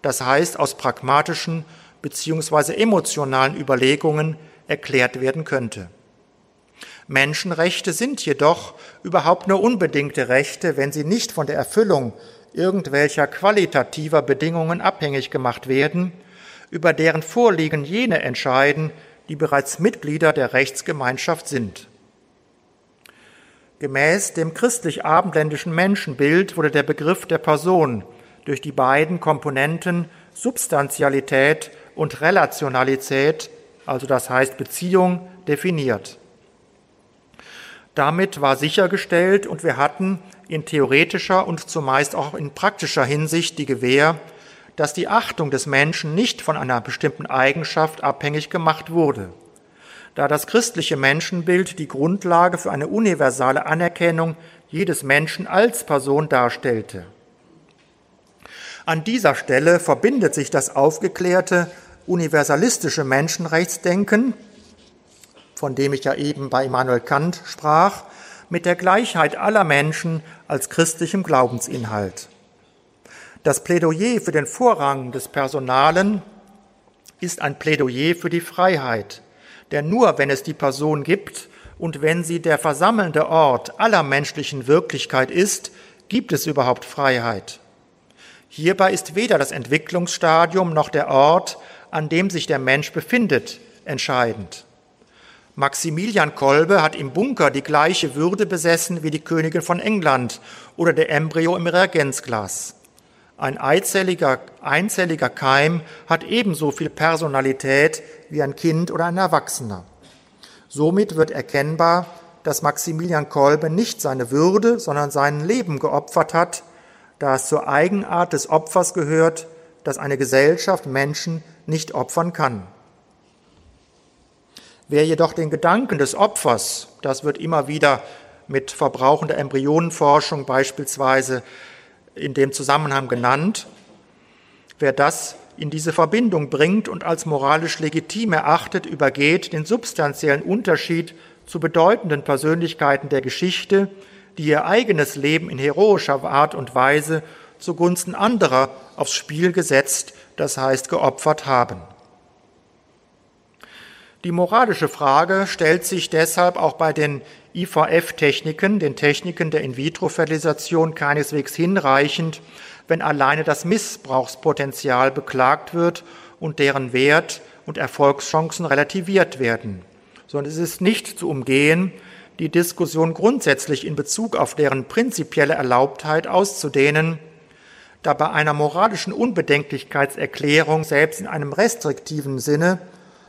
das heißt aus pragmatischen bzw. emotionalen Überlegungen erklärt werden könnte. Menschenrechte sind jedoch überhaupt nur unbedingte Rechte, wenn sie nicht von der Erfüllung irgendwelcher qualitativer Bedingungen abhängig gemacht werden, über deren Vorliegen jene entscheiden, die bereits Mitglieder der Rechtsgemeinschaft sind. Gemäß dem christlich-abendländischen Menschenbild wurde der Begriff der Person durch die beiden Komponenten Substantialität und Relationalität, also das heißt Beziehung, definiert. Damit war sichergestellt und wir hatten in theoretischer und zumeist auch in praktischer Hinsicht die Gewähr, dass die Achtung des Menschen nicht von einer bestimmten Eigenschaft abhängig gemacht wurde, da das christliche Menschenbild die Grundlage für eine universale Anerkennung jedes Menschen als Person darstellte. An dieser Stelle verbindet sich das aufgeklärte universalistische Menschenrechtsdenken, von dem ich ja eben bei Immanuel Kant sprach, mit der Gleichheit aller Menschen als christlichem Glaubensinhalt. Das Plädoyer für den Vorrang des Personalen ist ein Plädoyer für die Freiheit, denn nur wenn es die Person gibt und wenn sie der versammelnde Ort aller menschlichen Wirklichkeit ist, gibt es überhaupt Freiheit. Hierbei ist weder das Entwicklungsstadium noch der Ort, an dem sich der Mensch befindet, entscheidend. Maximilian Kolbe hat im Bunker die gleiche Würde besessen wie die Königin von England oder der Embryo im Reagenzglas. Ein einzelliger, einzelliger Keim hat ebenso viel Personalität wie ein Kind oder ein Erwachsener. Somit wird erkennbar, dass Maximilian Kolbe nicht seine Würde, sondern sein Leben geopfert hat, da es zur Eigenart des Opfers gehört, dass eine Gesellschaft Menschen nicht opfern kann. Wer jedoch den Gedanken des Opfers, das wird immer wieder mit Verbrauchen der Embryonenforschung beispielsweise in dem Zusammenhang genannt, wer das in diese Verbindung bringt und als moralisch legitim erachtet, übergeht den substanziellen Unterschied zu bedeutenden Persönlichkeiten der Geschichte, die ihr eigenes Leben in heroischer Art und Weise zugunsten anderer aufs Spiel gesetzt, das heißt geopfert haben. Die moralische Frage stellt sich deshalb auch bei den IVF-Techniken, den Techniken der In-vitro-Fertilisation, keineswegs hinreichend, wenn alleine das Missbrauchspotenzial beklagt wird und deren Wert und Erfolgschancen relativiert werden, sondern es ist nicht zu umgehen, die Diskussion grundsätzlich in Bezug auf deren prinzipielle Erlaubtheit auszudehnen, da bei einer moralischen Unbedenklichkeitserklärung selbst in einem restriktiven Sinne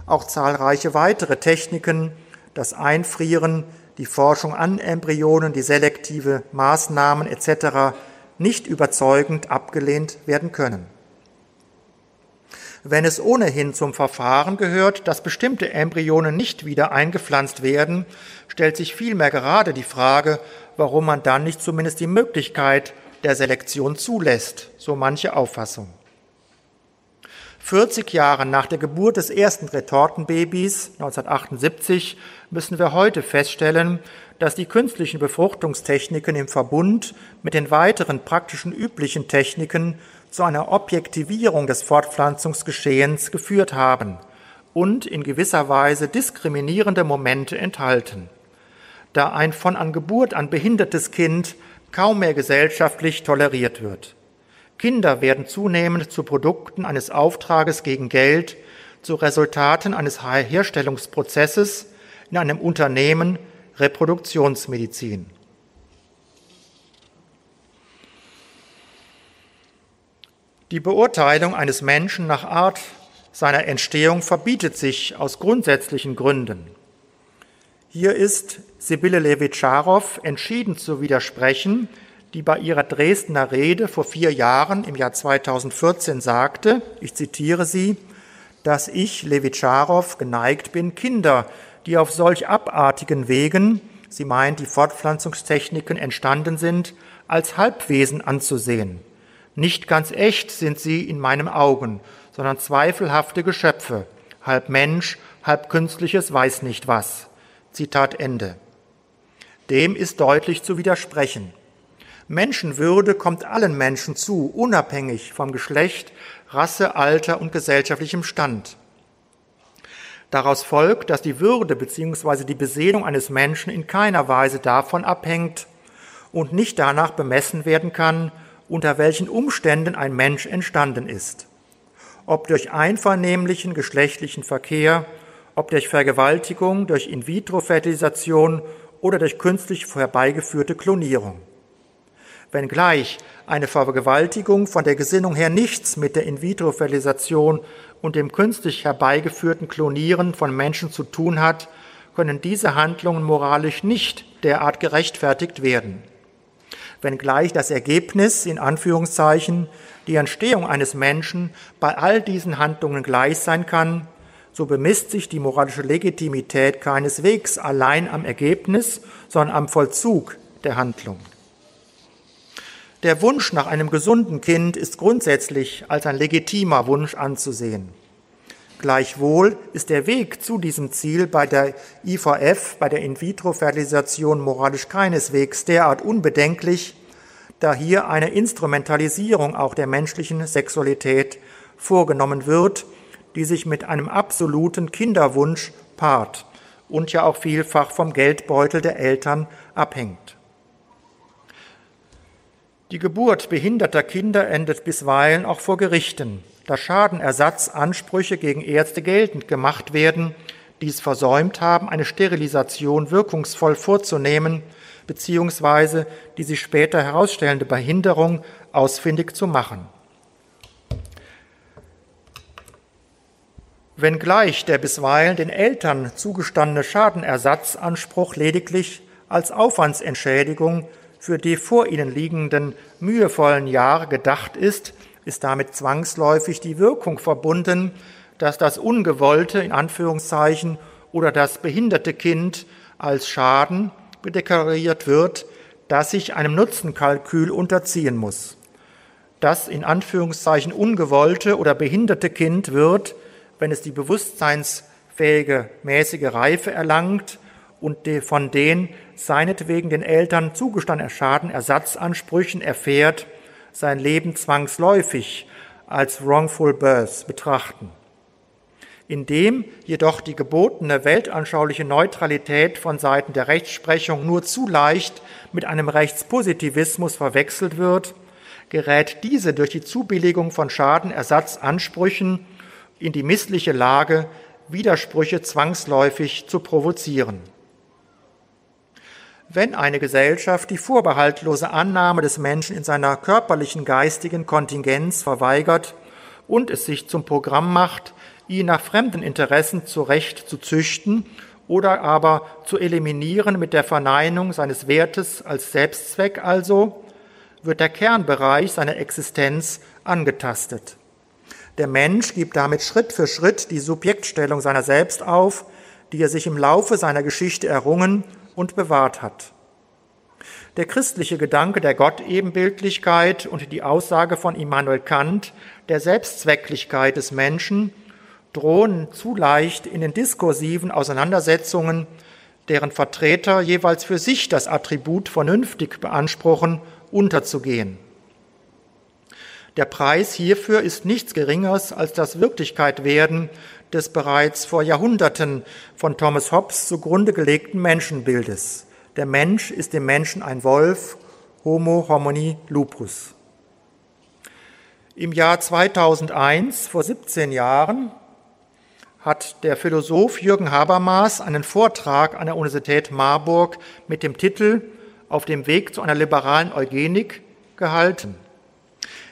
auch zahlreiche weitere Techniken, das Einfrieren, die Forschung an Embryonen, die selektive Maßnahmen etc. nicht überzeugend abgelehnt werden können. Wenn es ohnehin zum Verfahren gehört, dass bestimmte Embryonen nicht wieder eingepflanzt werden, stellt sich vielmehr gerade die Frage, warum man dann nicht zumindest die Möglichkeit der Selektion zulässt, so manche Auffassung. 40 Jahre nach der Geburt des ersten Retortenbabys 1978 müssen wir heute feststellen, dass die künstlichen Befruchtungstechniken im Verbund mit den weiteren praktischen üblichen Techniken zu einer Objektivierung des Fortpflanzungsgeschehens geführt haben und in gewisser Weise diskriminierende Momente enthalten. Da ein von an Geburt an behindertes Kind kaum mehr gesellschaftlich toleriert wird. Kinder werden zunehmend zu Produkten eines Auftrages gegen Geld, zu Resultaten eines Herstellungsprozesses in einem Unternehmen Reproduktionsmedizin. Die Beurteilung eines Menschen nach Art seiner Entstehung verbietet sich aus grundsätzlichen Gründen. Hier ist Sibylle Levitscharow entschieden zu widersprechen, die bei ihrer Dresdner Rede vor vier Jahren im Jahr 2014 sagte, ich zitiere sie, dass ich, Levitscharow, geneigt bin, Kinder, die auf solch abartigen Wegen, sie meint, die Fortpflanzungstechniken entstanden sind, als Halbwesen anzusehen. Nicht ganz echt sind sie in meinen Augen, sondern zweifelhafte Geschöpfe, halb Mensch, halb künstliches weiß nicht was. Zitat Ende. Dem ist deutlich zu widersprechen. Menschenwürde kommt allen Menschen zu, unabhängig vom Geschlecht, Rasse, Alter und gesellschaftlichem Stand. Daraus folgt, dass die Würde bzw. die Beseelung eines Menschen in keiner Weise davon abhängt und nicht danach bemessen werden kann, unter welchen Umständen ein Mensch entstanden ist. Ob durch einvernehmlichen geschlechtlichen Verkehr, ob durch Vergewaltigung, durch In-vitro-Fertilisation oder durch künstlich herbeigeführte Klonierung wenngleich eine Vergewaltigung von der Gesinnung her nichts mit der In-vitro-Fertilisation und dem künstlich herbeigeführten Klonieren von Menschen zu tun hat, können diese Handlungen moralisch nicht derart gerechtfertigt werden. Wenngleich das Ergebnis, in Anführungszeichen, die Entstehung eines Menschen bei all diesen Handlungen gleich sein kann, so bemisst sich die moralische Legitimität keineswegs allein am Ergebnis, sondern am Vollzug der Handlung. Der Wunsch nach einem gesunden Kind ist grundsätzlich als ein legitimer Wunsch anzusehen. Gleichwohl ist der Weg zu diesem Ziel bei der IVF, bei der In-vitro-Fertilisation moralisch keineswegs derart unbedenklich, da hier eine Instrumentalisierung auch der menschlichen Sexualität vorgenommen wird, die sich mit einem absoluten Kinderwunsch paart und ja auch vielfach vom Geldbeutel der Eltern abhängt. Die Geburt behinderter Kinder endet bisweilen auch vor Gerichten, da Schadenersatzansprüche gegen Ärzte geltend gemacht werden, die es versäumt haben, eine Sterilisation wirkungsvoll vorzunehmen, beziehungsweise die sich später herausstellende Behinderung ausfindig zu machen. Wenngleich der bisweilen den Eltern zugestandene Schadenersatzanspruch lediglich als Aufwandsentschädigung für die vor ihnen liegenden mühevollen Jahre gedacht ist, ist damit zwangsläufig die Wirkung verbunden, dass das ungewollte, in Anführungszeichen, oder das behinderte Kind als Schaden deklariert wird, das sich einem Nutzenkalkül unterziehen muss. Das in Anführungszeichen ungewollte oder behinderte Kind wird, wenn es die bewusstseinsfähige mäßige Reife erlangt und von den seinetwegen den Eltern zugestandenen Schadenersatzansprüchen erfährt, sein Leben zwangsläufig als wrongful birth betrachten. Indem jedoch die gebotene weltanschauliche Neutralität von Seiten der Rechtsprechung nur zu leicht mit einem Rechtspositivismus verwechselt wird, gerät diese durch die Zubilligung von Schadenersatzansprüchen in die missliche Lage, Widersprüche zwangsläufig zu provozieren. Wenn eine Gesellschaft die vorbehaltlose Annahme des Menschen in seiner körperlichen, geistigen Kontingenz verweigert und es sich zum Programm macht, ihn nach fremden Interessen zurecht zu züchten oder aber zu eliminieren mit der Verneinung seines Wertes als Selbstzweck also, wird der Kernbereich seiner Existenz angetastet. Der Mensch gibt damit Schritt für Schritt die Subjektstellung seiner selbst auf, die er sich im Laufe seiner Geschichte errungen und bewahrt hat. Der christliche Gedanke der Gottebenbildlichkeit und die Aussage von Immanuel Kant der Selbstzwecklichkeit des Menschen drohen zu leicht in den diskursiven Auseinandersetzungen, deren Vertreter jeweils für sich das Attribut vernünftig beanspruchen, unterzugehen. Der Preis hierfür ist nichts Geringeres als das Wirklichkeitwerden des bereits vor Jahrhunderten von Thomas Hobbes zugrunde gelegten Menschenbildes. Der Mensch ist dem Menschen ein Wolf, Homo homini lupus. Im Jahr 2001, vor 17 Jahren, hat der Philosoph Jürgen Habermas einen Vortrag an der Universität Marburg mit dem Titel Auf dem Weg zu einer liberalen Eugenik gehalten.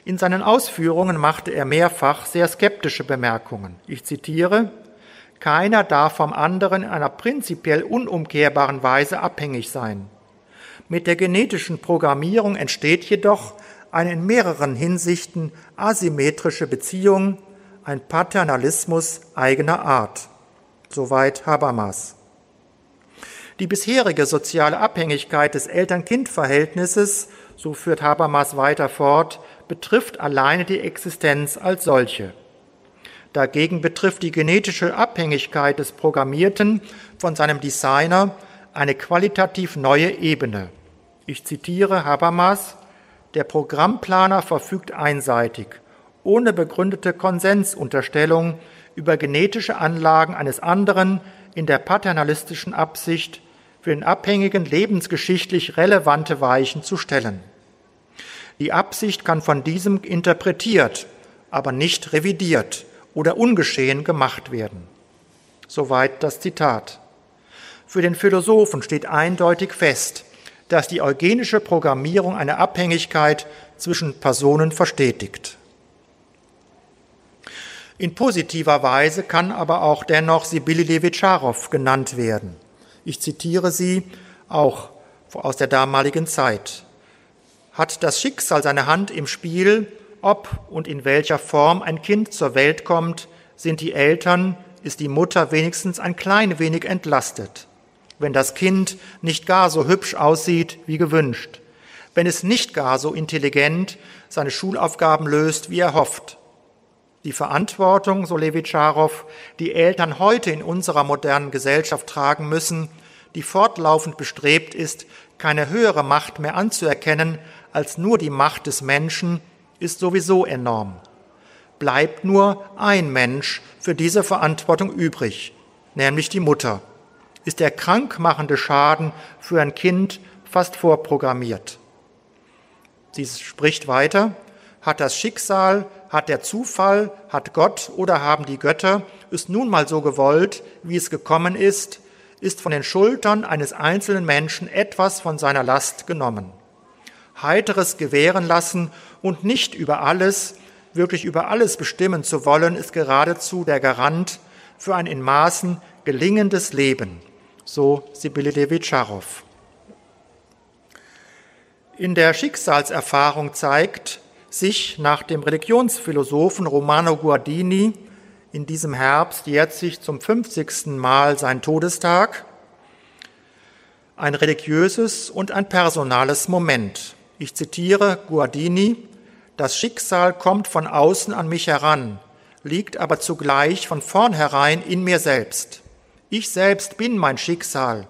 In seinen Ausführungen machte er mehrfach sehr skeptische Bemerkungen. Ich zitiere, keiner darf vom anderen in einer prinzipiell unumkehrbaren Weise abhängig sein. Mit der genetischen Programmierung entsteht jedoch eine in mehreren Hinsichten asymmetrische Beziehung ein Paternalismus eigener Art. Soweit Habermas. Die bisherige soziale Abhängigkeit des Eltern-Kind-Verhältnisses, so führt Habermas weiter fort, betrifft alleine die Existenz als solche. Dagegen betrifft die genetische Abhängigkeit des Programmierten von seinem Designer eine qualitativ neue Ebene. Ich zitiere Habermas, der Programmplaner verfügt einseitig ohne begründete Konsensunterstellung über genetische Anlagen eines anderen in der paternalistischen Absicht, für den Abhängigen lebensgeschichtlich relevante Weichen zu stellen. Die Absicht kann von diesem interpretiert, aber nicht revidiert oder ungeschehen gemacht werden. Soweit das Zitat. Für den Philosophen steht eindeutig fest, dass die eugenische Programmierung eine Abhängigkeit zwischen Personen verstetigt. In positiver Weise kann aber auch dennoch Sibylle Levitscharow genannt werden. Ich zitiere sie auch aus der damaligen Zeit. Hat das Schicksal seine Hand im Spiel, ob und in welcher Form ein Kind zur Welt kommt, sind die Eltern, ist die Mutter wenigstens ein klein wenig entlastet. Wenn das Kind nicht gar so hübsch aussieht wie gewünscht, wenn es nicht gar so intelligent seine Schulaufgaben löst, wie er hofft, die Verantwortung, so Levitscharow, die Eltern heute in unserer modernen Gesellschaft tragen müssen, die fortlaufend bestrebt ist, keine höhere Macht mehr anzuerkennen als nur die Macht des Menschen, ist sowieso enorm. Bleibt nur ein Mensch für diese Verantwortung übrig, nämlich die Mutter. Ist der krankmachende Schaden für ein Kind fast vorprogrammiert. Sie spricht weiter, hat das Schicksal hat der Zufall, hat Gott oder haben die Götter es nun mal so gewollt, wie es gekommen ist, ist von den Schultern eines einzelnen Menschen etwas von seiner Last genommen. Heiteres gewähren lassen und nicht über alles, wirklich über alles bestimmen zu wollen, ist geradezu der Garant für ein in Maßen gelingendes Leben. So Sibylle Levitscharow. In der Schicksalserfahrung zeigt, sich nach dem Religionsphilosophen Romano Guardini in diesem Herbst jährt sich zum 50. Mal sein Todestag ein religiöses und ein personales Moment. Ich zitiere Guardini, das Schicksal kommt von außen an mich heran, liegt aber zugleich von vornherein in mir selbst. Ich selbst bin mein Schicksal.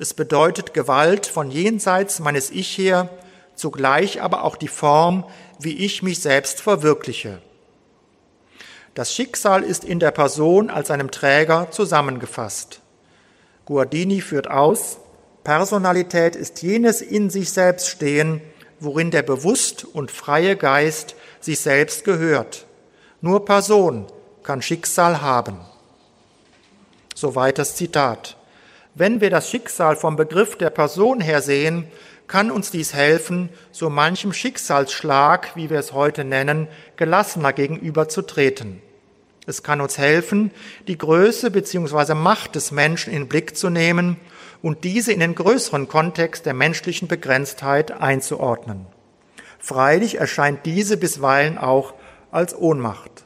Es bedeutet Gewalt von jenseits meines Ich her, zugleich aber auch die Form, wie ich mich selbst verwirkliche. Das Schicksal ist in der Person als seinem Träger zusammengefasst. Guardini führt aus, Personalität ist jenes in sich selbst stehen, worin der bewusst und freie Geist sich selbst gehört. Nur Person kann Schicksal haben. Soweit das Zitat. Wenn wir das Schicksal vom Begriff der Person her sehen, kann uns dies helfen, so manchem Schicksalsschlag, wie wir es heute nennen, gelassener gegenüberzutreten. Es kann uns helfen, die Größe bzw. Macht des Menschen in Blick zu nehmen und diese in den größeren Kontext der menschlichen Begrenztheit einzuordnen. Freilich erscheint diese bisweilen auch als Ohnmacht.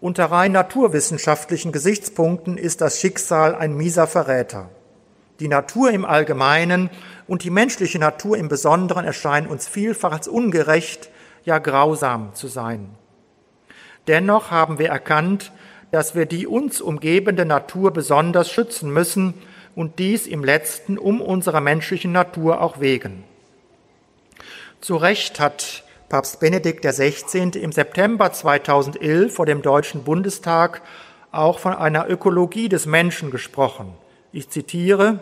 Unter rein naturwissenschaftlichen Gesichtspunkten ist das Schicksal ein mieser Verräter. Die Natur im Allgemeinen und die menschliche Natur im Besonderen erscheinen uns vielfach als ungerecht, ja grausam zu sein. Dennoch haben wir erkannt, dass wir die uns umgebende Natur besonders schützen müssen und dies im letzten um unserer menschlichen Natur auch wegen. Zu Recht hat Papst Benedikt XVI. im September 2011 vor dem Deutschen Bundestag auch von einer Ökologie des Menschen gesprochen. Ich zitiere,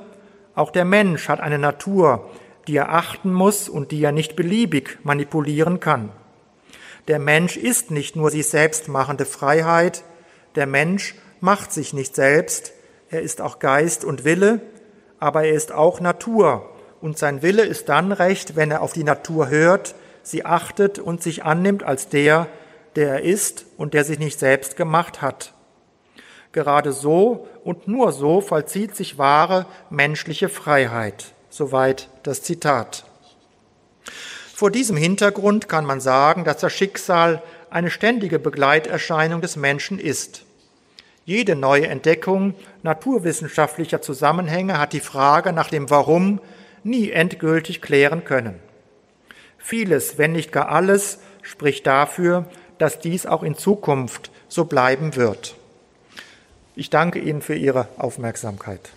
auch der Mensch hat eine Natur, die er achten muss und die er nicht beliebig manipulieren kann. Der Mensch ist nicht nur sich selbst machende Freiheit, der Mensch macht sich nicht selbst, er ist auch Geist und Wille, aber er ist auch Natur, und sein Wille ist dann recht, wenn er auf die Natur hört, sie achtet und sich annimmt als der, der er ist und der sich nicht selbst gemacht hat. Gerade so und nur so vollzieht sich wahre menschliche Freiheit. Soweit das Zitat. Vor diesem Hintergrund kann man sagen, dass das Schicksal eine ständige Begleiterscheinung des Menschen ist. Jede neue Entdeckung naturwissenschaftlicher Zusammenhänge hat die Frage nach dem Warum nie endgültig klären können. Vieles, wenn nicht gar alles, spricht dafür, dass dies auch in Zukunft so bleiben wird. Ich danke Ihnen für Ihre Aufmerksamkeit.